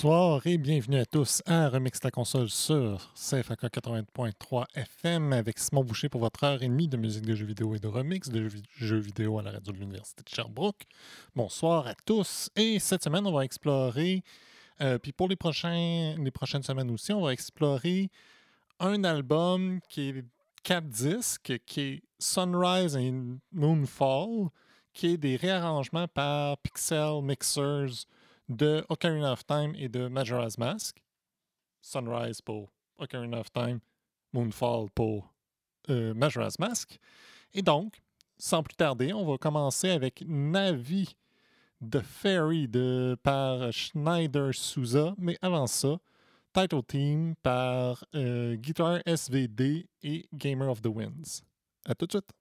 Bonsoir et bienvenue à tous à Remix la console sur CFAK 80.3 FM avec Simon Boucher pour votre heure et demie de musique de jeux vidéo et de remix de jeux- vidéo à la radio de l'Université de Sherbrooke. Bonsoir à tous et cette semaine on va explorer, euh, puis pour les, prochains, les prochaines semaines aussi, on va explorer un album qui est quatre disques, qui est Sunrise et Moonfall, qui est des réarrangements par Pixel Mixers de Ocarina of Time et de Majora's Mask. Sunrise pour Ocarina of Time, Moonfall pour euh, Majora's Mask. Et donc, sans plus tarder, on va commencer avec Navi The Fairy de, par Schneider Souza. Mais avant ça, Title Team par euh, Guitar SVD et Gamer of the Winds. À tout de suite!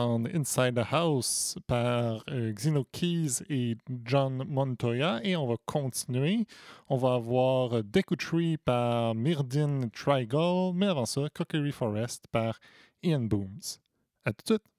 Inside the House par euh, Xeno Keys et John Montoya. Et on va continuer. On va avoir Deku Tree par Myrdin Trigal. Mais avant ça, Cookery Forest par Ian Booms. À tout de suite.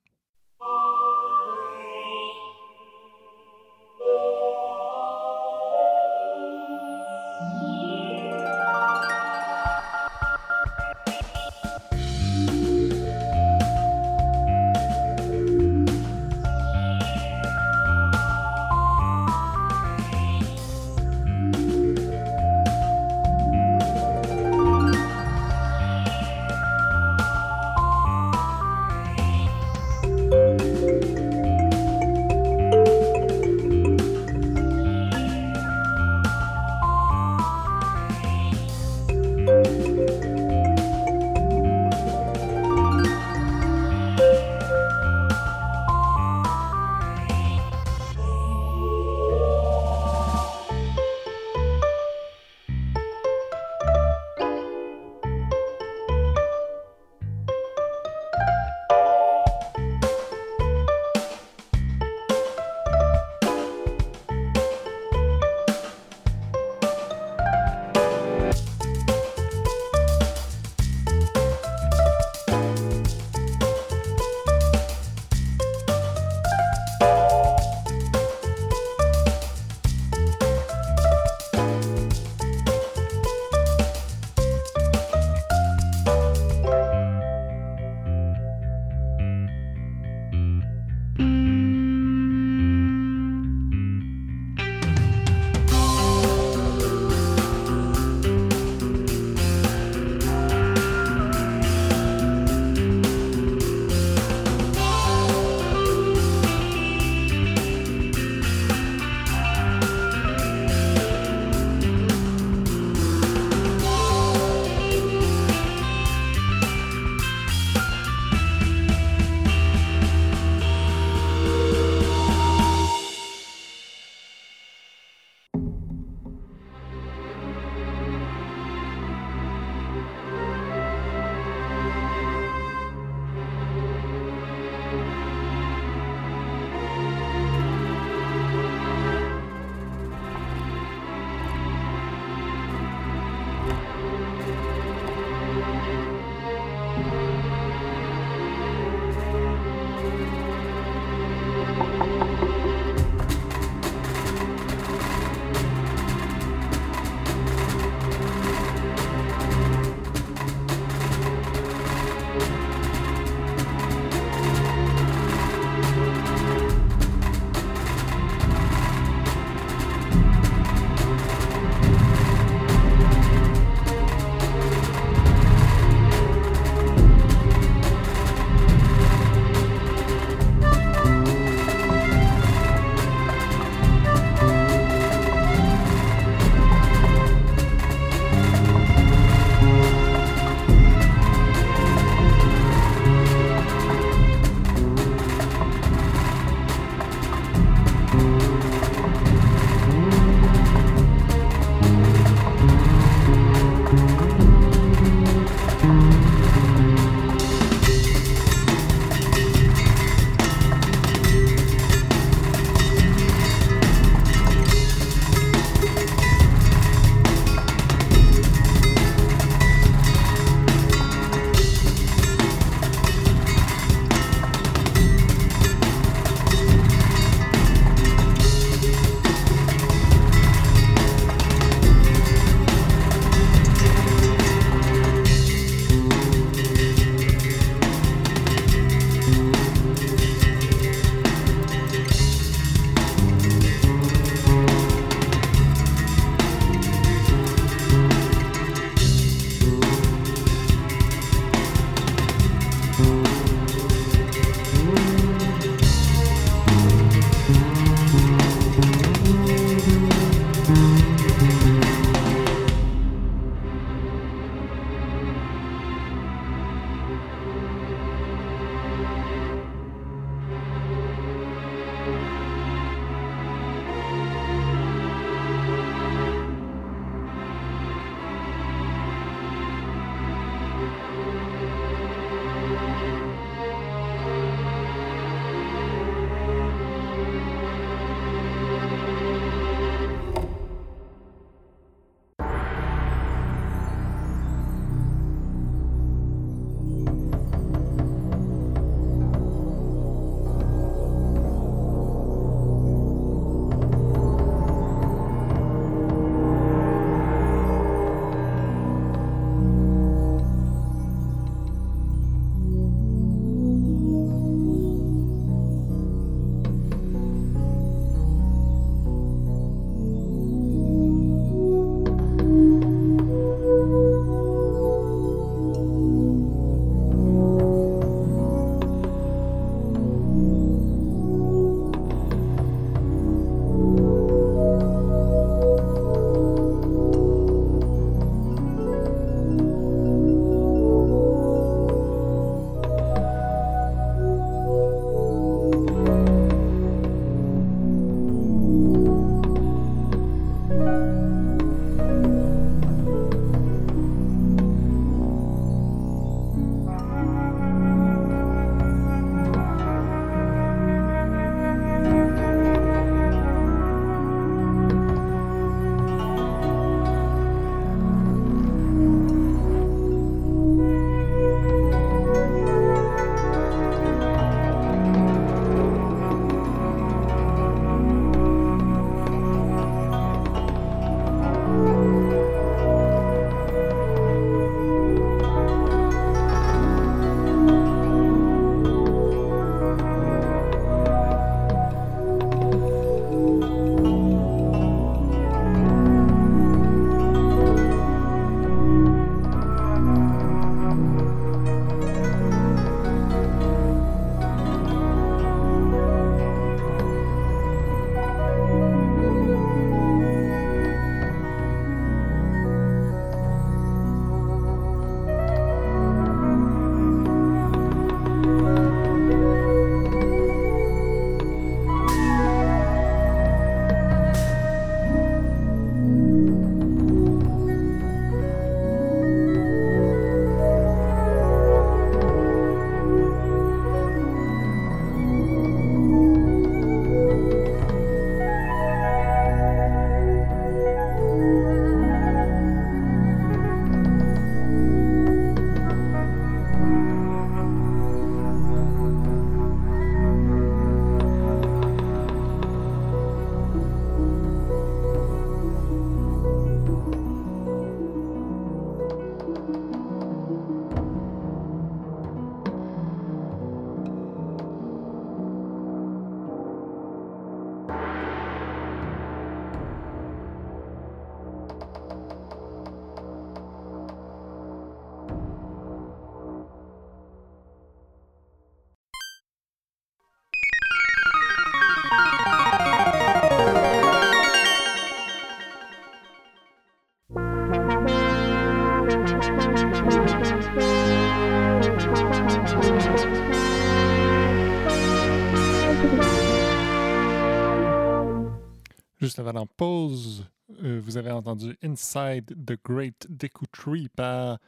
Avant la pause, euh, vous avez entendu Inside the Great Deku Tree par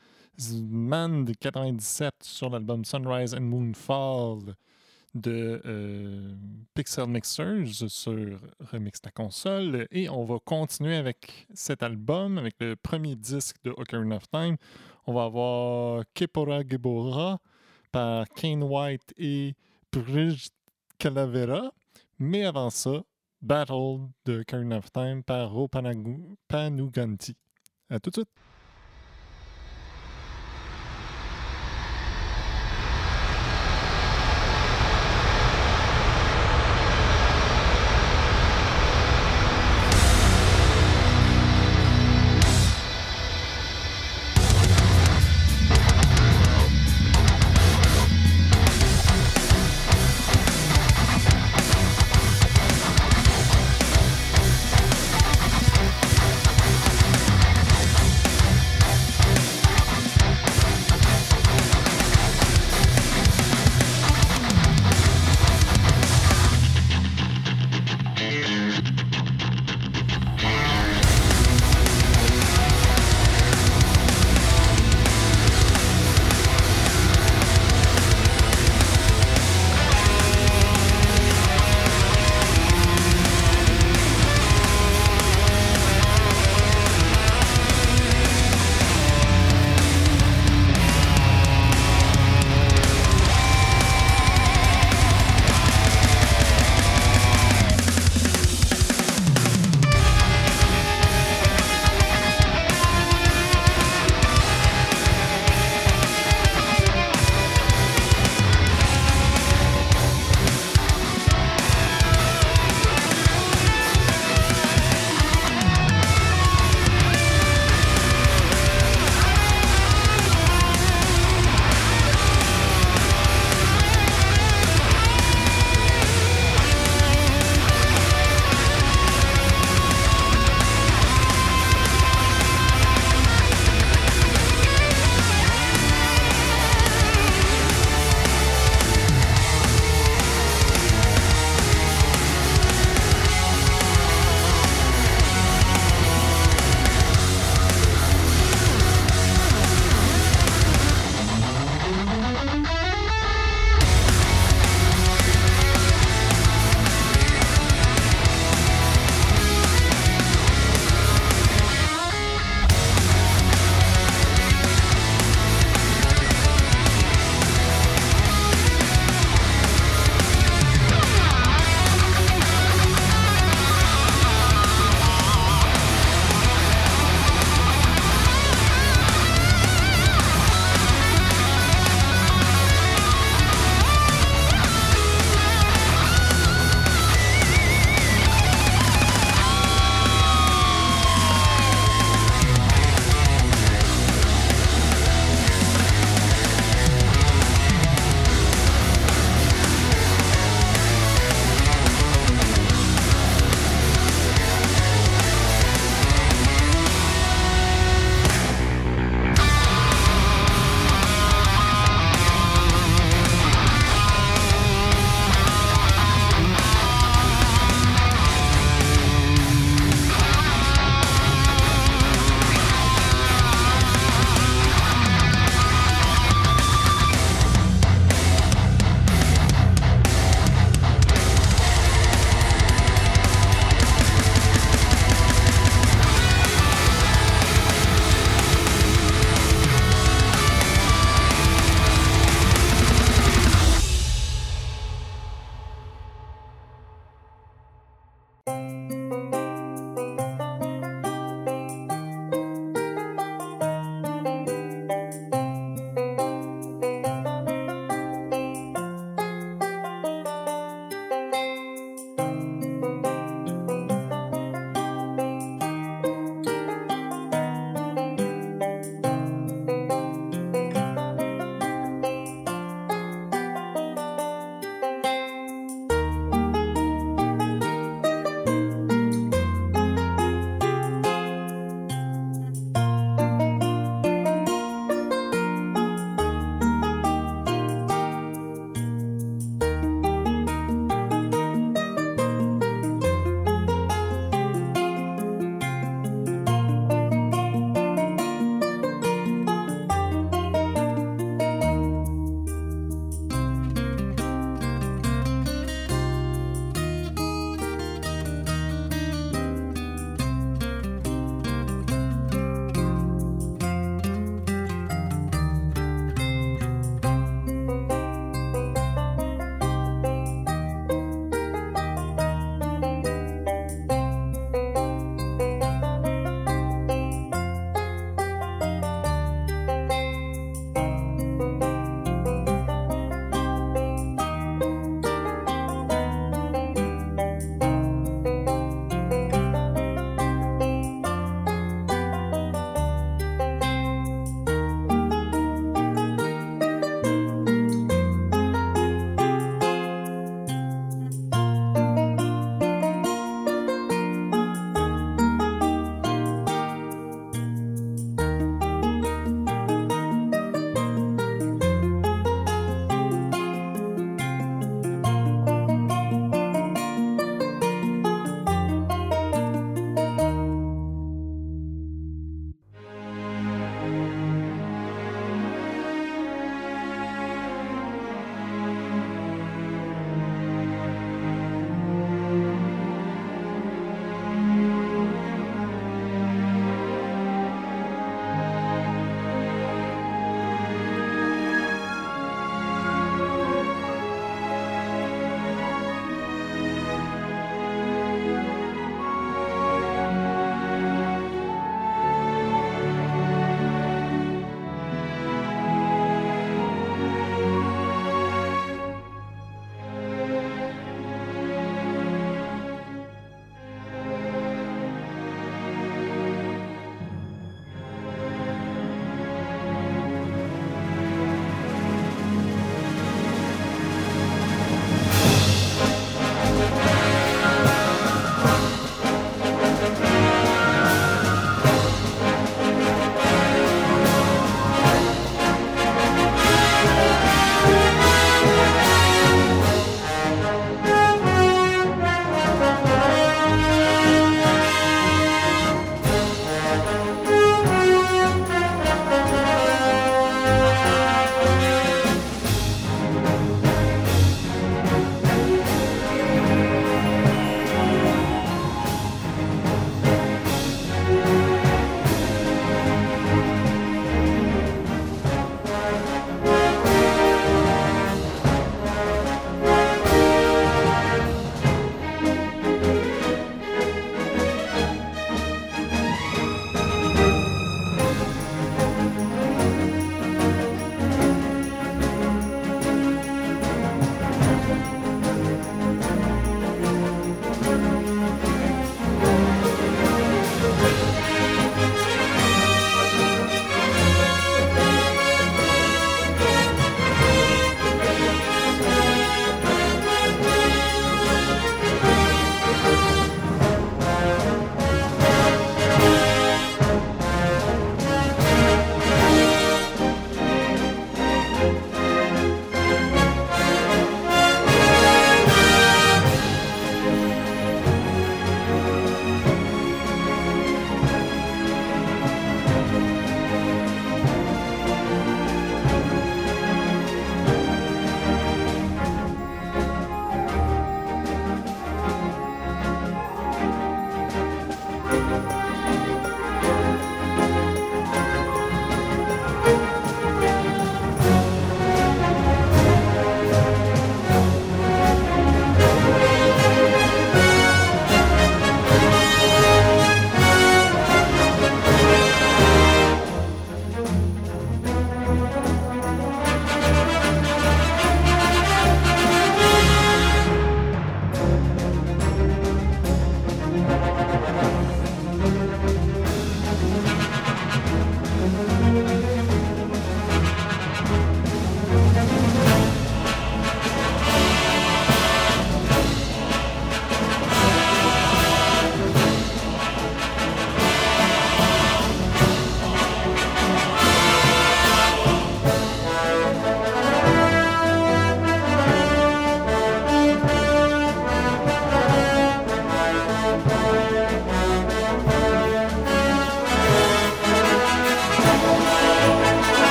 Man de 97 sur l'album Sunrise and Moonfall de euh, Pixel Mixers sur Remix ta console. Et on va continuer avec cet album, avec le premier disque de Ocarina of Time. On va avoir Kepora Gebora par Kane White et Bridge Calavera. Mais avant ça, Battle de Ocarina of Time par Ro Panuganti. À tout de suite!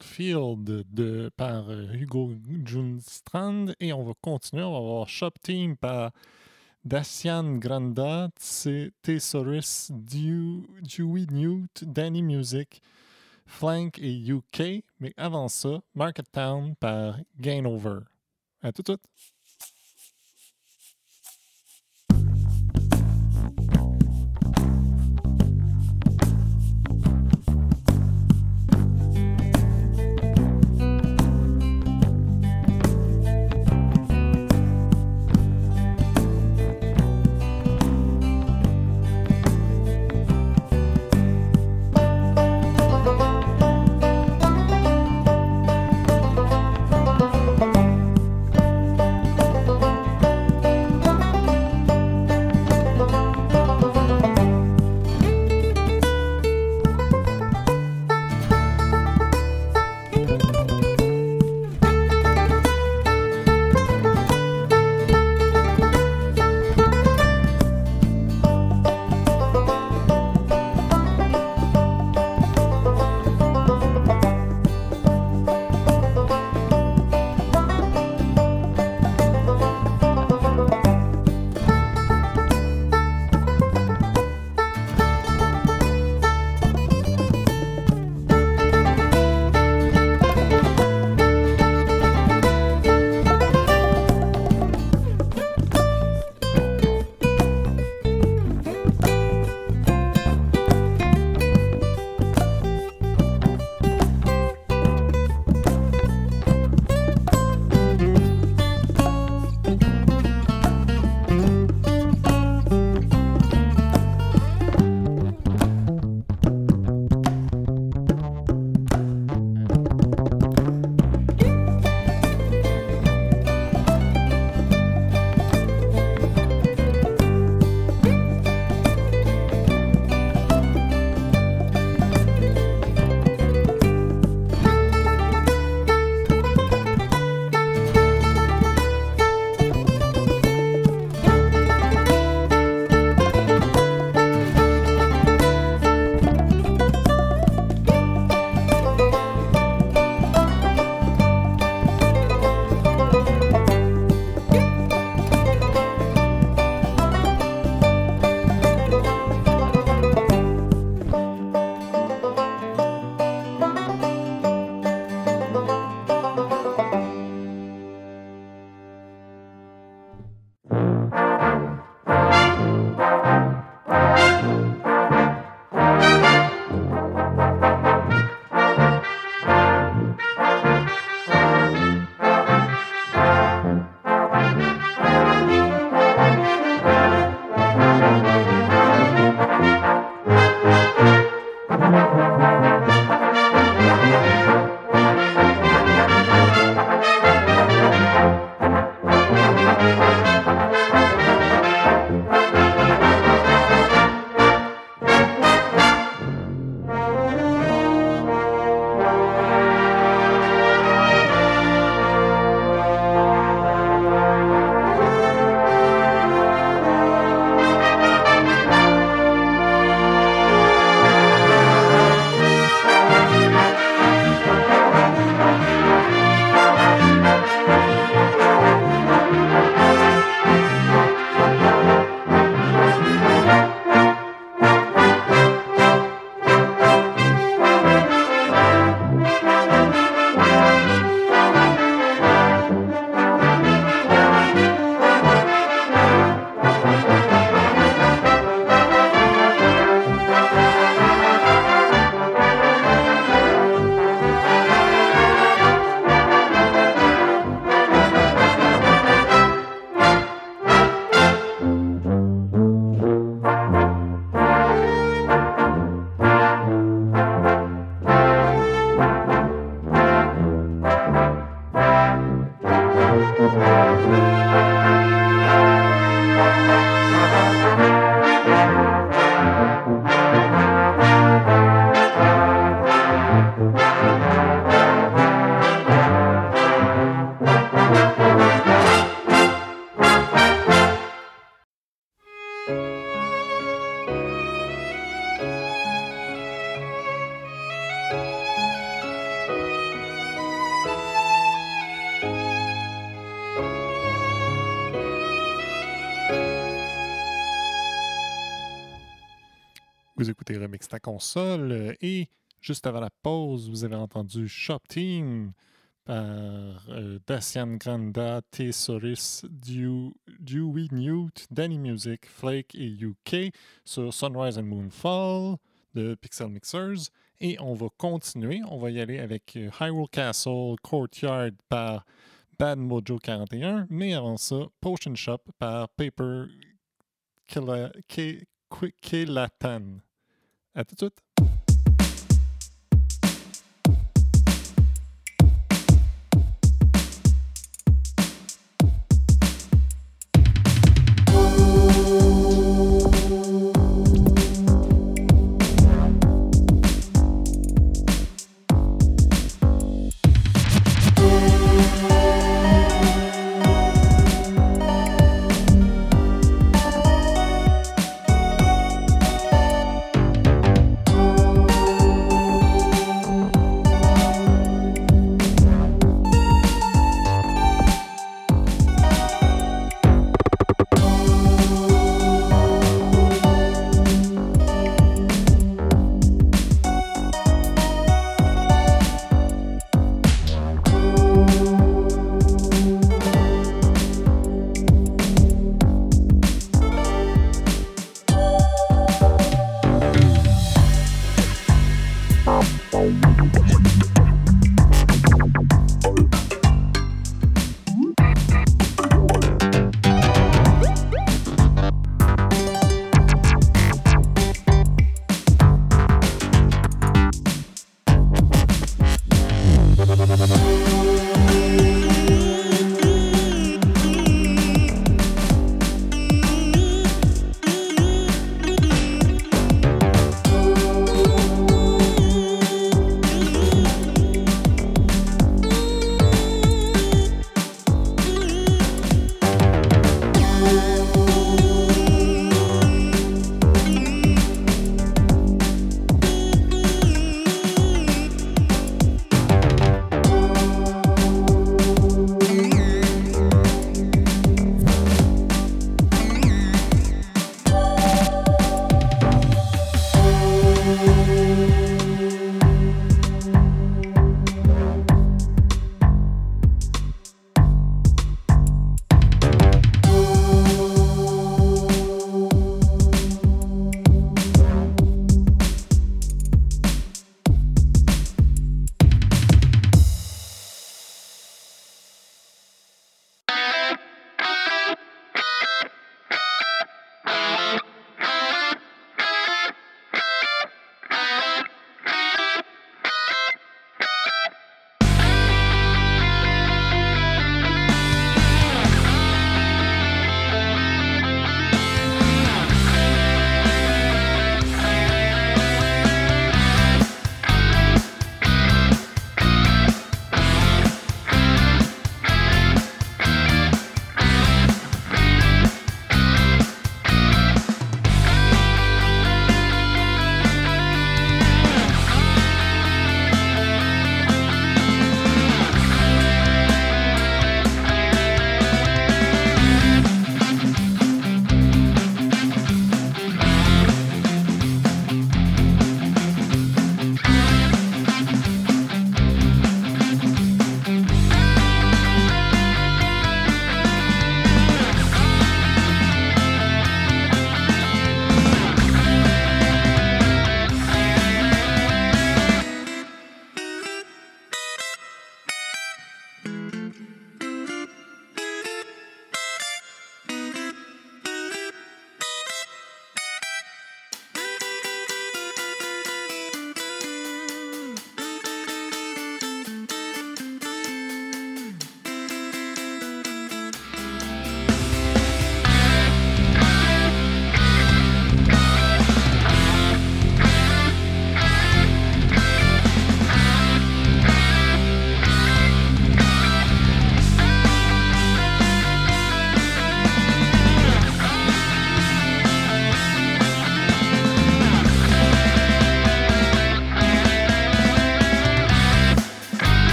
Field de, par euh, Hugo Junstrand et on va continuer. On va voir Shop Team par Dacian Granda, Thesaurus, Dewey Newt, Danny Music, Flank et UK. Mais avant ça, Market Town par Gain Over. À tout de suite. Console euh, et juste avant la pause, vous avez entendu Shop Team par euh, Dacian Granda, Thesaurus, Dewey Newt, Danny Music, Flake et UK sur Sunrise and Moonfall de Pixel Mixers. Et on va continuer. On va y aller avec euh, Hyrule Castle Courtyard par Bad Mojo 41. Mais avant ça, Potion Shop par Paper Kelatan. etter slutt.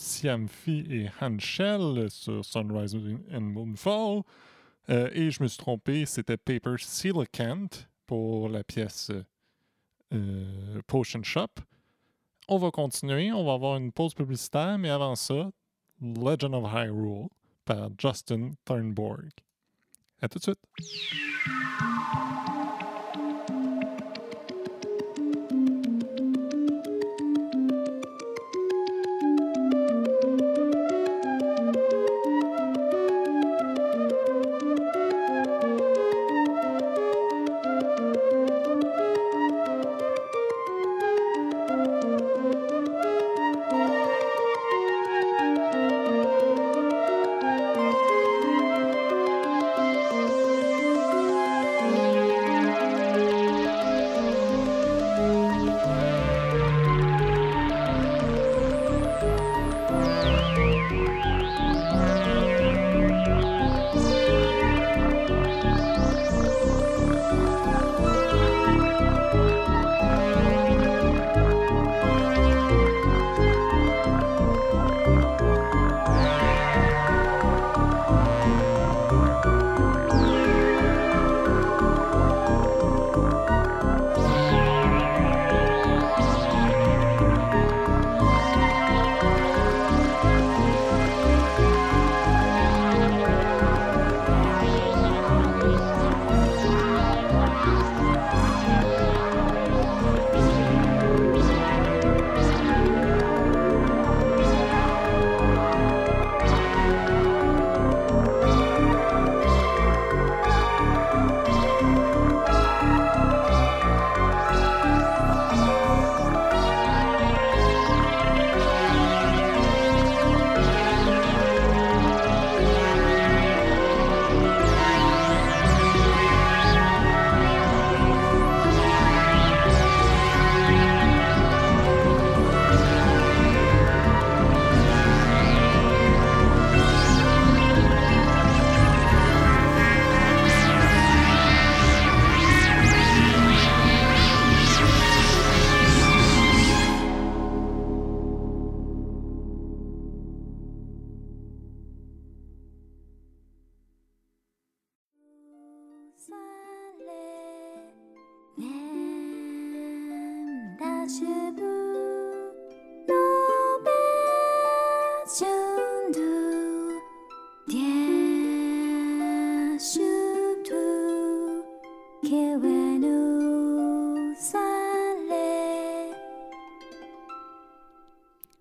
Siamfi et Hanshell sur Sunrise and Moonfall. Euh, et je me suis trompé, c'était Paper Silicant pour la pièce euh, Potion Shop. On va continuer, on va avoir une pause publicitaire, mais avant ça, Legend of Hyrule par Justin Thornborg. À tout de suite.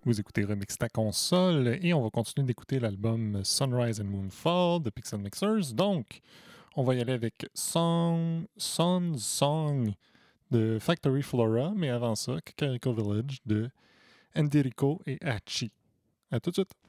Vous écoutez Remix ta console et on va continuer d'écouter l'album Sunrise and Moonfall de Pixel Mixers. Donc, on va y aller avec Song, Sun Song de Factory Flora, mais avant ça, Kakariko Village de Enrico et Hachi. À tout de suite!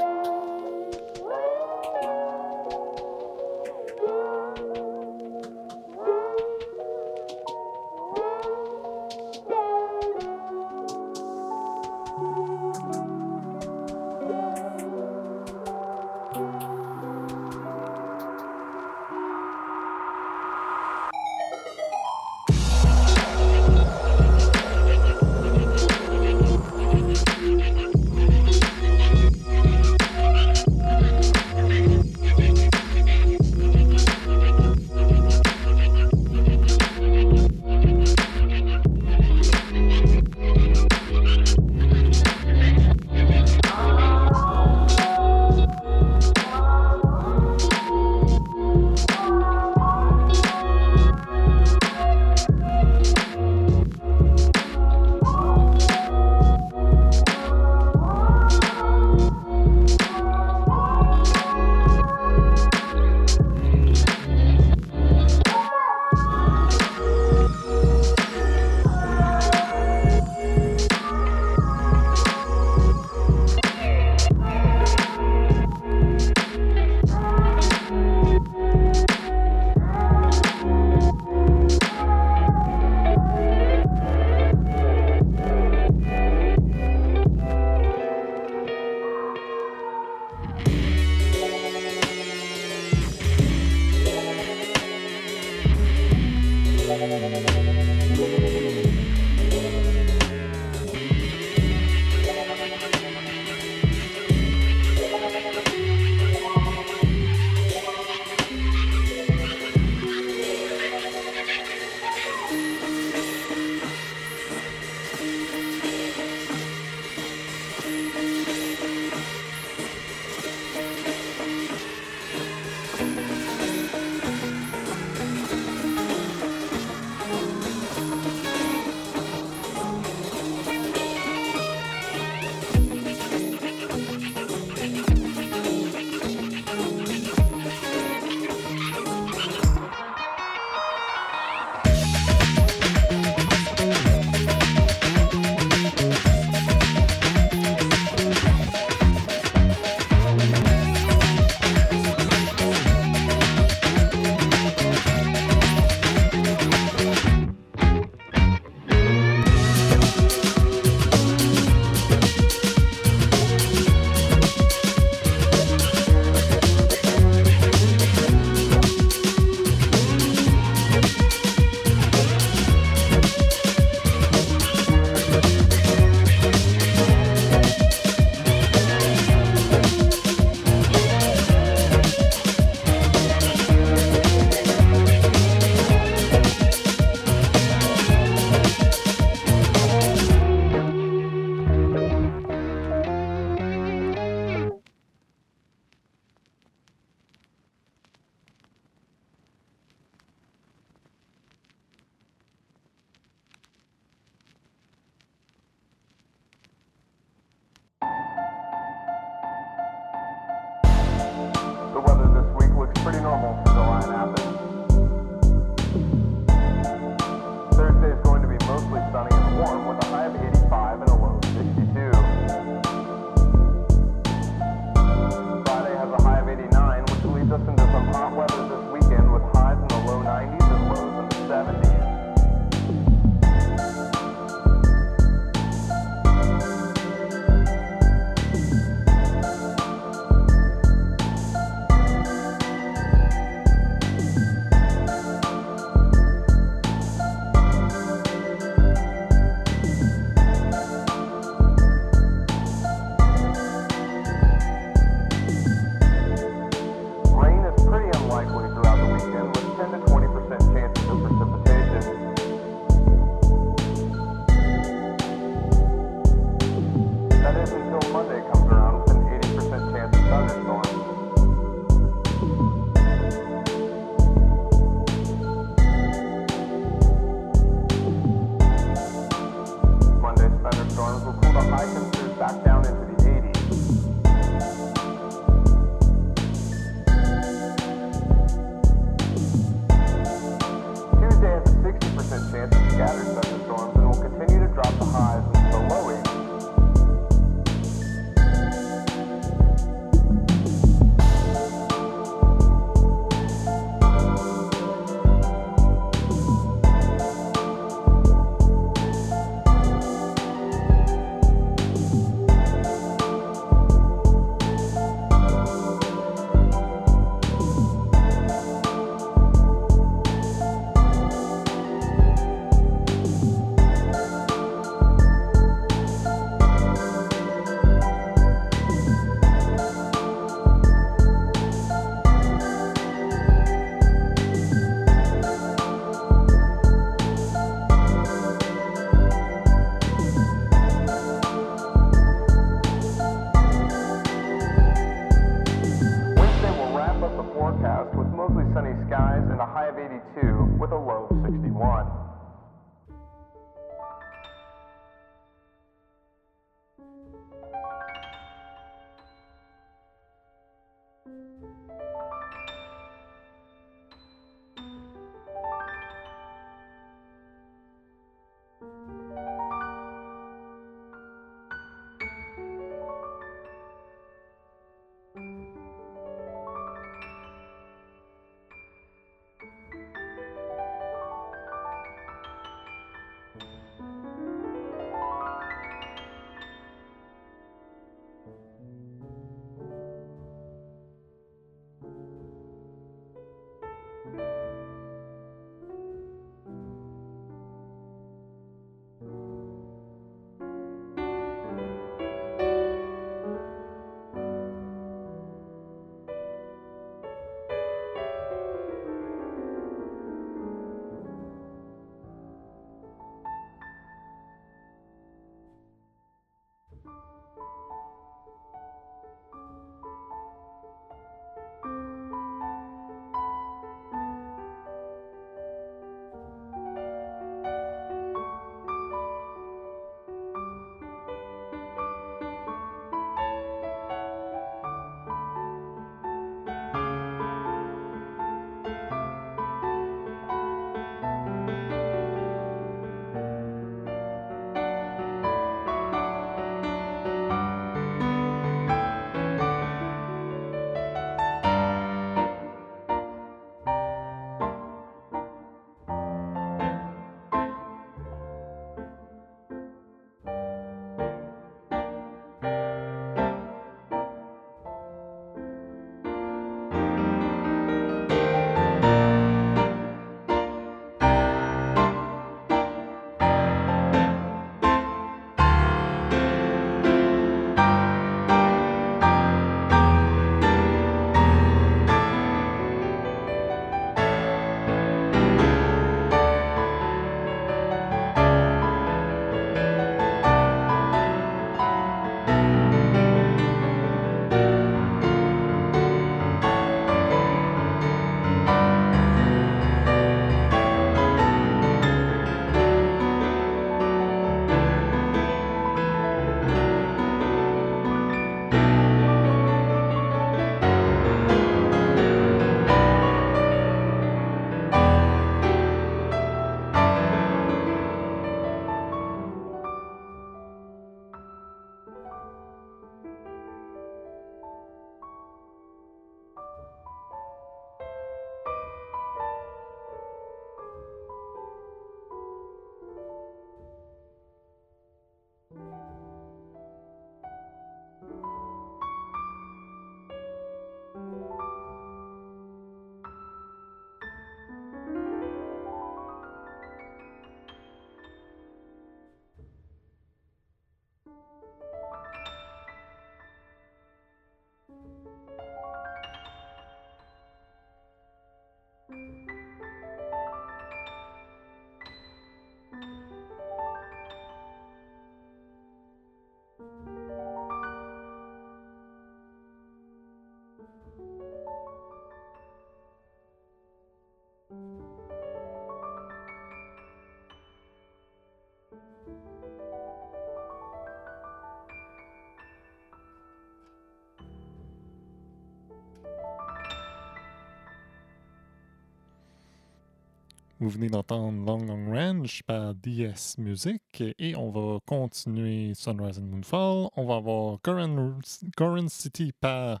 Vous venez d'entendre Long Long Range par DS Music et on va continuer Sunrise and Moonfall. On va avoir Current, City par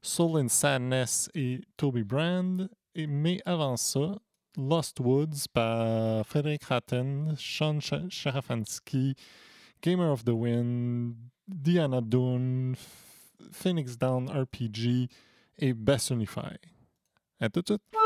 Soul and Sadness et Toby Brand. Mais avant ça, Lost Woods par Frederick Hatton, Sean Sharafansky, Gamer of the Wind, Diana Dune, Phoenix Down RPG et Bassonify. À tout de suite!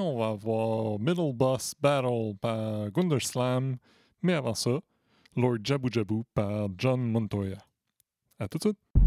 On va avoir Middle Boss Battle par Gunderslam, mais avant ça, Lord Jabu Jabu par John Montoya. À tout de suite!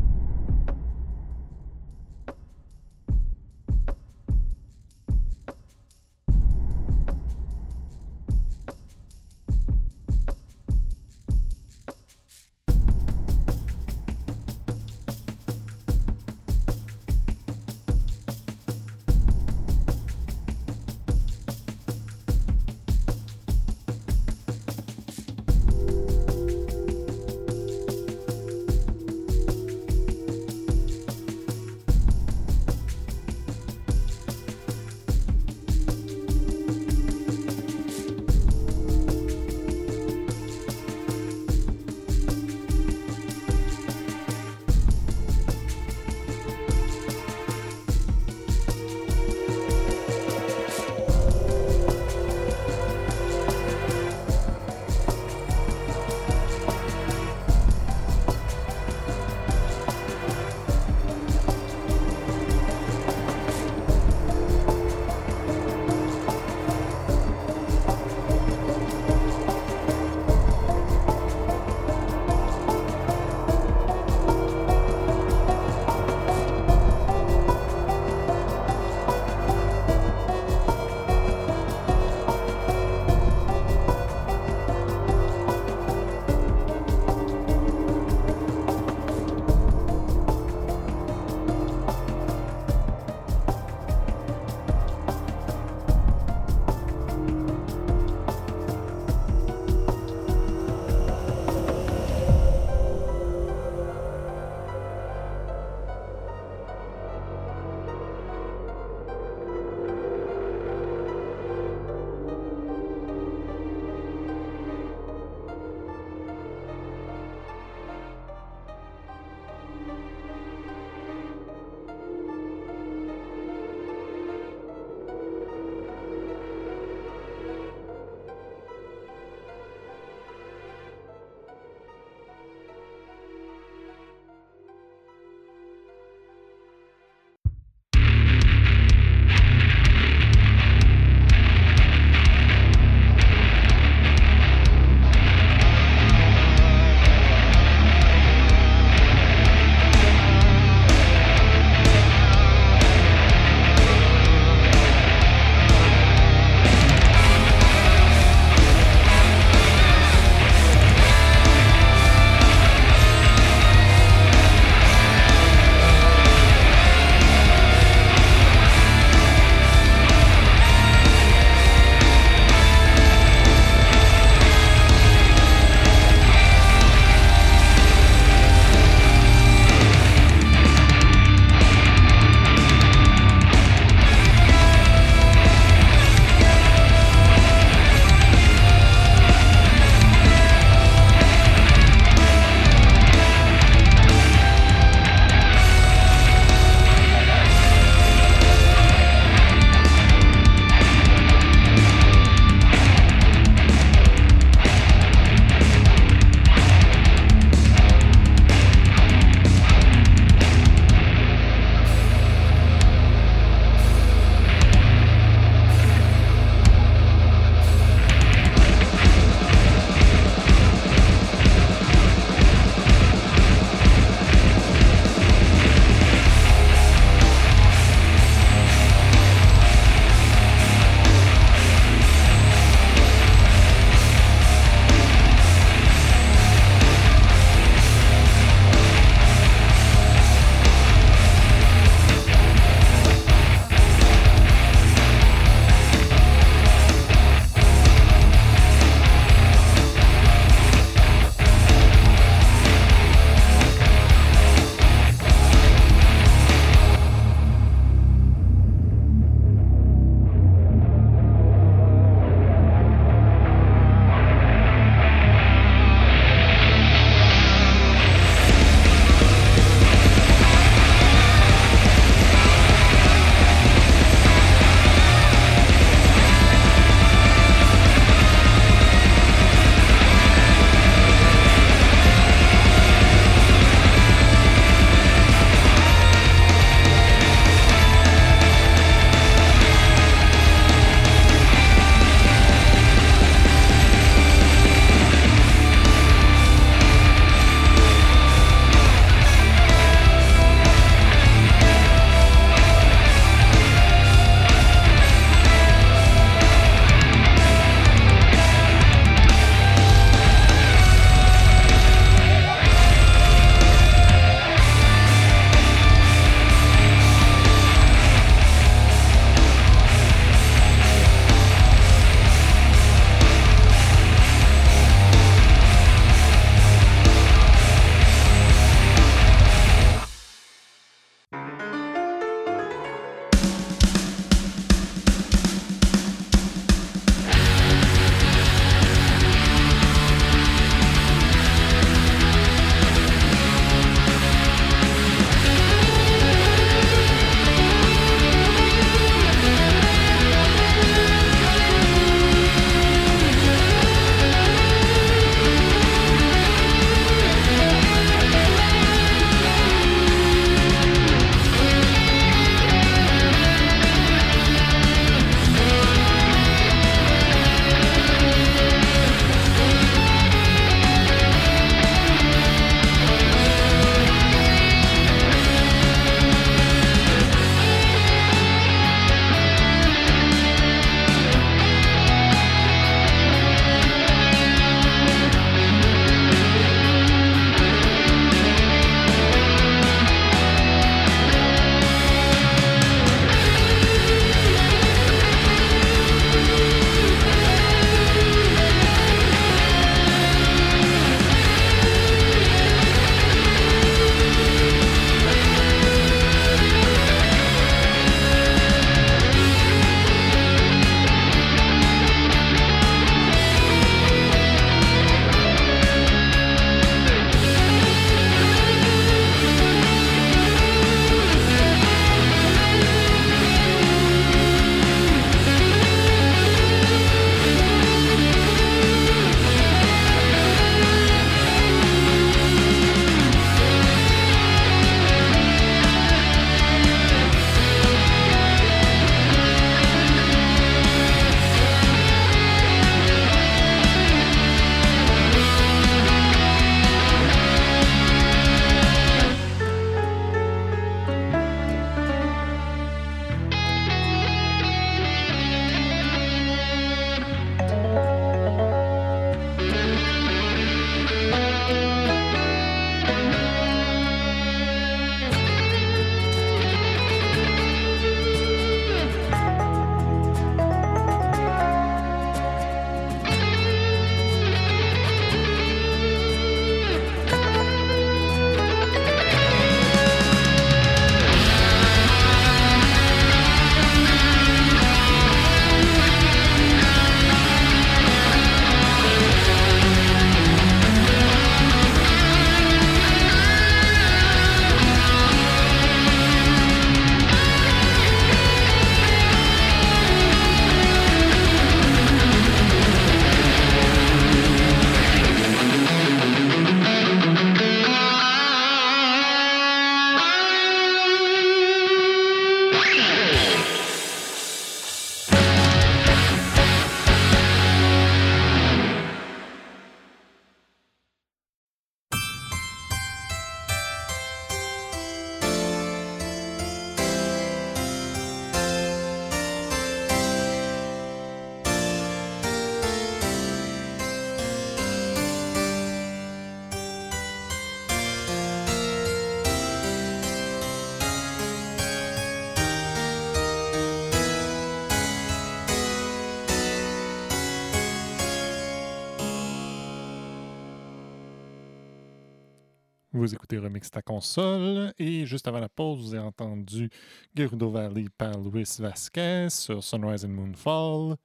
Vous écoutez Remix ta console et juste avant la pause, vous avez entendu Gerudo Valley par Luis Vasquez sur Sunrise and Moonfall,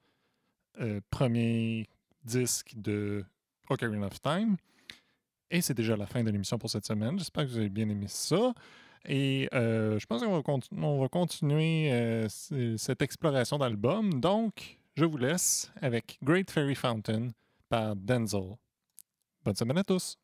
euh, premier disque de Ocarina of Time. Et c'est déjà la fin de l'émission pour cette semaine. J'espère que vous avez bien aimé ça. Et euh, je pense qu'on va, continu- on va continuer euh, cette exploration d'album. Donc, je vous laisse avec Great Fairy Fountain par Denzel. Bonne semaine à tous!